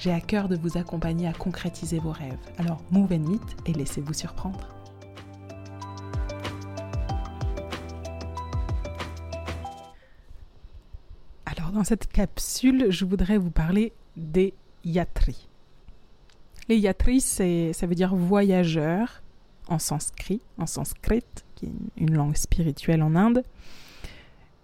J'ai à cœur de vous accompagner à concrétiser vos rêves. Alors move and meet et laissez-vous surprendre. Alors dans cette capsule, je voudrais vous parler des yatris. Les yatris, ça veut dire voyageurs en sanskrit, en sanskrit, qui est une langue spirituelle en Inde.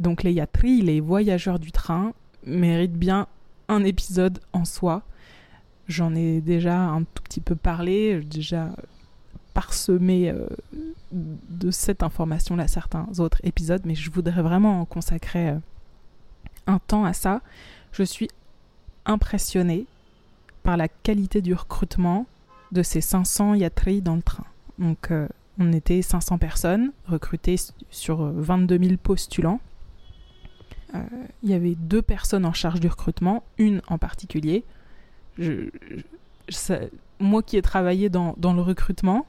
Donc les yatris, les voyageurs du train, méritent bien un épisode en soi J'en ai déjà un tout petit peu parlé, déjà parsemé euh, de cette information-là certains autres épisodes, mais je voudrais vraiment consacrer euh, un temps à ça. Je suis impressionnée par la qualité du recrutement de ces 500 yatris dans le train. Donc euh, on était 500 personnes recrutées sur 22 000 postulants. Il y avait deux personnes en charge du recrutement, une en particulier, moi qui ai travaillé dans, le recrutement,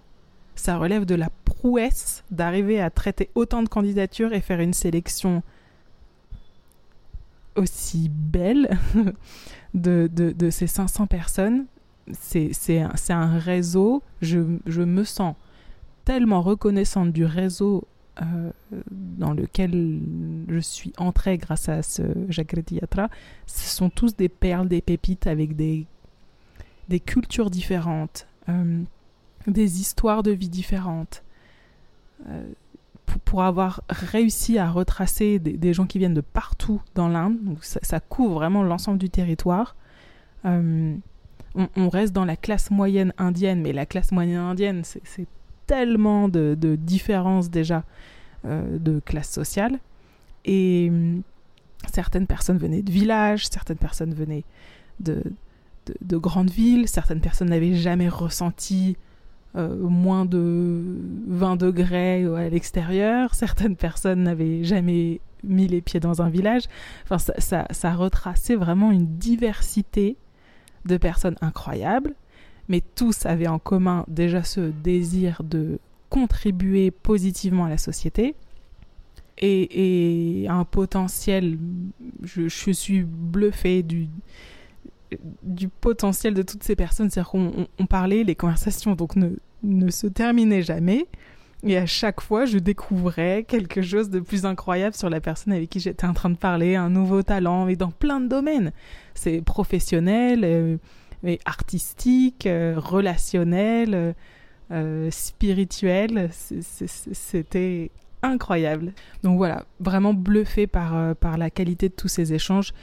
ça relève de la prouesse d'arriver à traiter autant de candidatures et faire une sélection aussi belle de, ces 500 personnes. C'est un, réseau, je, me sens tellement reconnaissante du réseau euh, dans lequel je suis entrée grâce à ce Jagreti Yatra. Ce sont tous des perles, des pépites avec des des cultures différentes, euh, des histoires de vie différentes. Euh, pour, avoir réussi à retracer des, gens qui viennent de partout dans l'Inde, ça, couvre vraiment l'ensemble du territoire. On, reste dans la classe moyenne indienne, mais la classe moyenne indienne, c'est tellement de, différences déjà de classe sociale. Et certaines personnes venaient de villages, certaines personnes venaient de, de, grandes villes. Certaines personnes n'avaient jamais ressenti euh, moins de 20 degrés à l'extérieur. Certaines personnes n'avaient jamais mis les pieds dans un village. Enfin, ça, ça, retraçait vraiment une diversité de personnes incroyables. Mais tous avaient en commun déjà ce désir de contribuer positivement à la société et, un potentiel. Je, suis bluffée du, du potentiel de toutes ces personnes. C'est-à-dire qu'on parlait, les conversations donc ne, ne se terminaient jamais. Et à chaque fois, je découvrais quelque chose de plus incroyable sur la personne avec qui j'étais en train de parler, un nouveau talent, et dans plein de domaines. C'est professionnel, euh, mais artistique, euh, relationnel, euh, spirituel. C'était incroyable. Donc voilà, vraiment bluffé par, par la qualité de tous ces échanges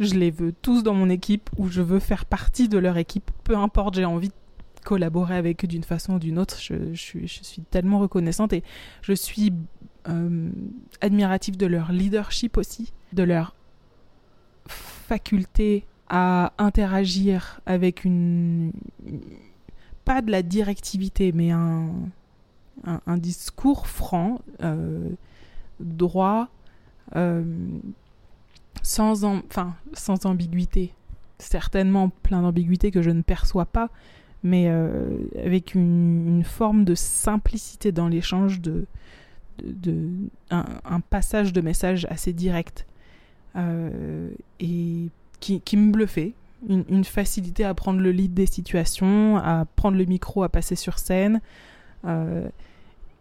je les veux tous dans mon équipe ou je veux faire partie de leur équipe, peu importe, j'ai envie de collaborer avec eux d'une façon ou d'une autre. Je, suis, tellement reconnaissante et je suis euh, admirative de leur leadership aussi, de leur faculté à interagir avec une... pas de la directivité, mais un, discours franc, euh, droit, euh, sans, enfin, sans ambiguïté. Certainement plein d'ambiguïté que je ne perçois pas, mais euh, avec une, forme de simplicité dans l'échange, de, de, un, passage de message assez direct et qui, me bluffait. Une, facilité à prendre le lead des situations, à prendre le micro, à passer sur scène euh,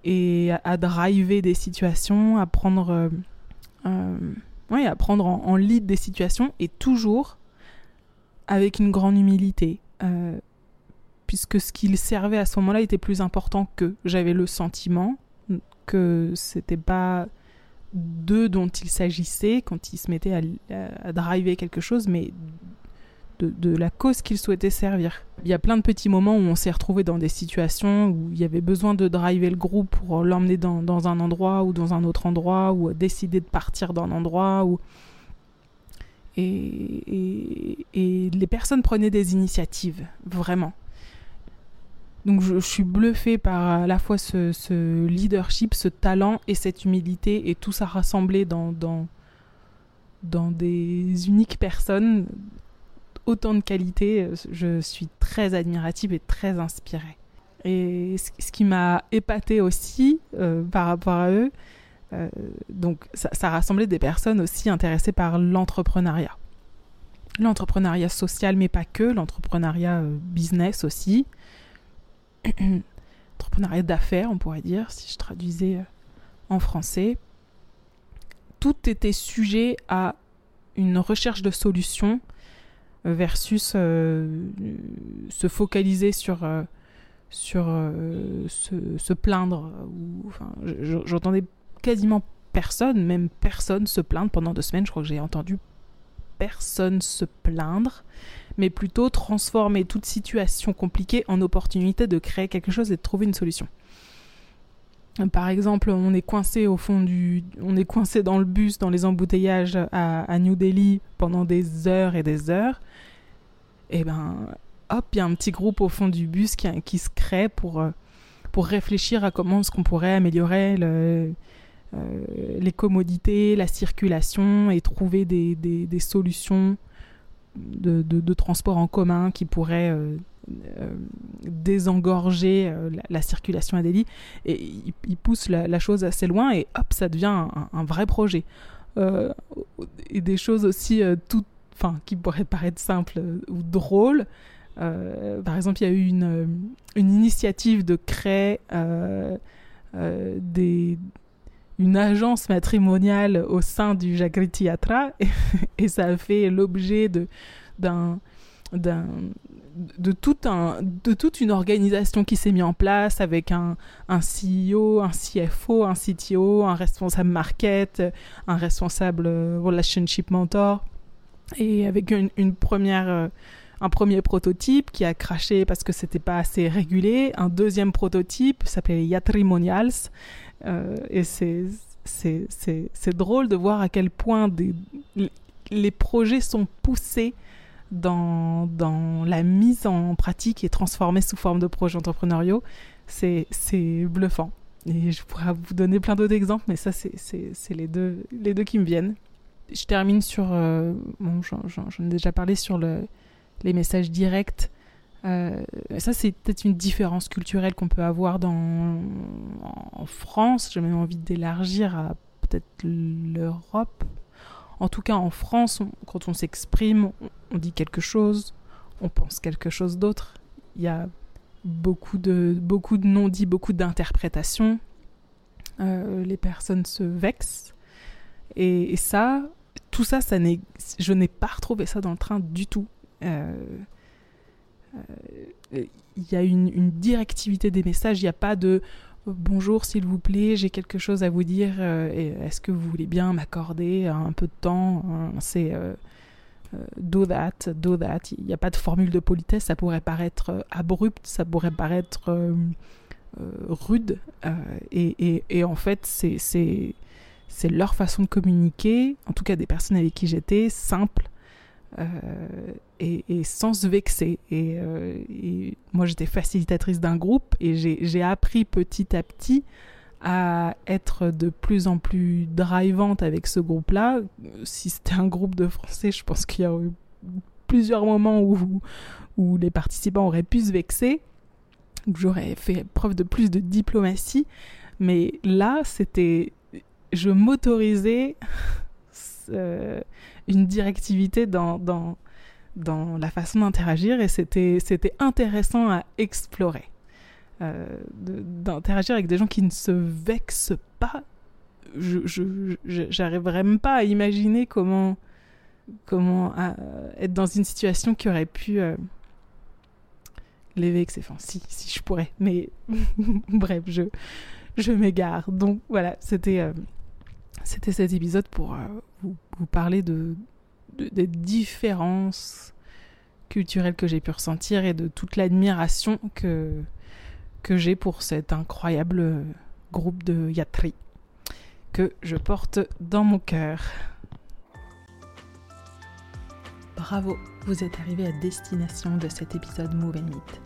et à, driver des situations, à prendre ouais, à prendre en, lead des situations et toujours avec une grande humilité. Euh, puisque ce qu'il servait à ce moment-là était plus important que j'avais le sentiment que c'était pas d'eux dont il s'agissait quand ils se mettaient à, à, driver quelque chose, mais de, la cause qu'il souhaitait servir. Il y a plein de petits moments où on s'est retrouvé dans des situations où il y avait besoin de driver le groupe pour l'emmener dans, un endroit ou dans un autre endroit ou décider de partir d'un endroit. Ou... et, et, les personnes prenaient des initiatives, vraiment. Donc je, suis bluffée par à la fois ce, leadership, ce talent et cette humilité et tout ça rassemblé dans, des uniques personnes, autant de qualités. Je suis très admirative et très inspirée. Et ce, qui m'a épatée aussi euh, par rapport à eux, euh, donc ça, ça, rassemblait des personnes aussi intéressées par l'entrepreneuriat. L'entrepreneuriat social, mais pas que, l'entrepreneuriat euh, business aussi. Entrepreneuriat d'affaires, on pourrait dire, si je traduisais euh, en français. Tout était sujet à une recherche de solutions versus se focaliser sur sur se, plaindre. J'entendais quasiment personne, même personne se plaindre pendant deux semaines. Je crois que j'ai entendu personne se plaindre, mais plutôt transformer toute situation compliquée en opportunité de créer quelque chose et de trouver une solution. Par exemple, on est coincé au fond du, on est coincé dans le bus, dans les embouteillages à, New Delhi pendant des heures et des heures. Et eh ben, hop, il y a un petit groupe au fond du bus qui, qui se crée pour, euh, pour réfléchir à comment est-ce qu'on pourrait améliorer euh, les commodités, la circulation et trouver des, des, solutions de, de, transport en commun qui pourraient euh, euh, désengorger la, circulation à Delhi. Et il, pousse la, chose assez loin et hop, ça devient un, vrai projet. et des choses aussi tout, enfin, qui pourraient paraître simples ou drôles. par exemple, il y a eu une, une initiative de créer des, une agence matrimoniale au sein du Jagriti Yatra et, ça fait l'objet de d'un de tout un de toute une organisation qui s'est mise en place avec un, un CEO, un CFO, un CTO, un responsable market, un responsable euh, relationship mentor et avec une, une première euh, un premier prototype qui a craché parce que c'était pas assez régulé, un deuxième prototype s'appelait Yatrimonials et c'est c'est drôle de voir à quel point les projets sont poussés dans, dans la mise en pratique et transformés sous forme de projets entrepreneuriaux. C'est bluffant. Et je pourrais vous donner plein d'autres exemples, mais ça, c'est les deux, les deux qui me viennent. Je termine sur. Euh, bon, j'en ai déjà parlé sur le, les messages directs euh, ça, c'est peut-être une différence culturelle qu'on peut avoir dans, en France. J'ai même envie d'élargir à peut-être l'Europe. En tout cas, en France, quand on s'exprime, on, dit quelque chose, on pense quelque chose d'autre. Il y a beaucoup de, beaucoup de non-dits, beaucoup d'interprétations. Euh, les personnes se vexent. Et, ça, tout ça, ça je n'ai pas retrouvé ça dans le train du tout. Euh, il y a une, directivité des messages, il n'y a pas de bonjour s'il vous plaît, j'ai quelque chose à vous dire, euh, est-ce que vous voulez bien m'accorder un peu de temps hein, C'est euh, do that, do that. Il n'y a pas de formule de politesse, ça pourrait paraître abrupt, ça pourrait paraître rude, et, en fait c'est leur façon de communiquer, en tout cas des personnes avec qui j'étais, simple, euh, et, sans se vexer. Euh, et, moi, j'étais facilitatrice d'un groupe et j'ai appris petit à petit à être de plus en plus drivante avec ce groupe-là. Si c'était un groupe de Français, je pense qu'il y a eu plusieurs moments où, où les participants auraient pu se vexer. J'aurais fait preuve de plus de diplomatie. Mais là, c'était... Je m'autorisais... Euh, une directivité dans, dans, dans la façon d'interagir et c'était, intéressant à explorer. Euh, d'interagir avec des gens qui ne se vexent pas. Je, même pas à imaginer comment, comment être dans une situation qui aurait pu euh, les vexer. Enfin, si, si je pourrais. Mais bref, je, je m'égare. Donc voilà, c'était. Euh, c'était cet épisode pour euh, vous, parler de, des différences culturelles que j'ai pu ressentir et de toute l'admiration que, j'ai pour cet incroyable groupe de Yatri que je porte dans mon cœur. Bravo, vous êtes arrivé à destination de cet épisode Move and Meet.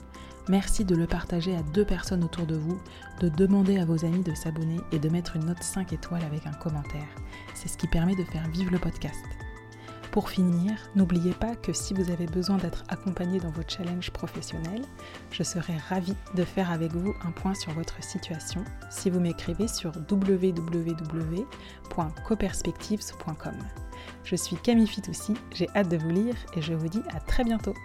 Merci de le partager à deux personnes autour de vous, de demander à vos amis de s'abonner et de mettre une note 5 étoiles avec un commentaire. C'est ce qui permet de faire vivre le podcast. Pour finir, n'oubliez pas que si vous avez besoin d'être accompagné dans vos challenges professionnels, je serai ravie de faire avec vous un point sur votre situation si vous m'écrivez sur www.coperspectives.com. Je suis Camille Fitoussi, j'ai hâte de vous lire et je vous dis à très bientôt.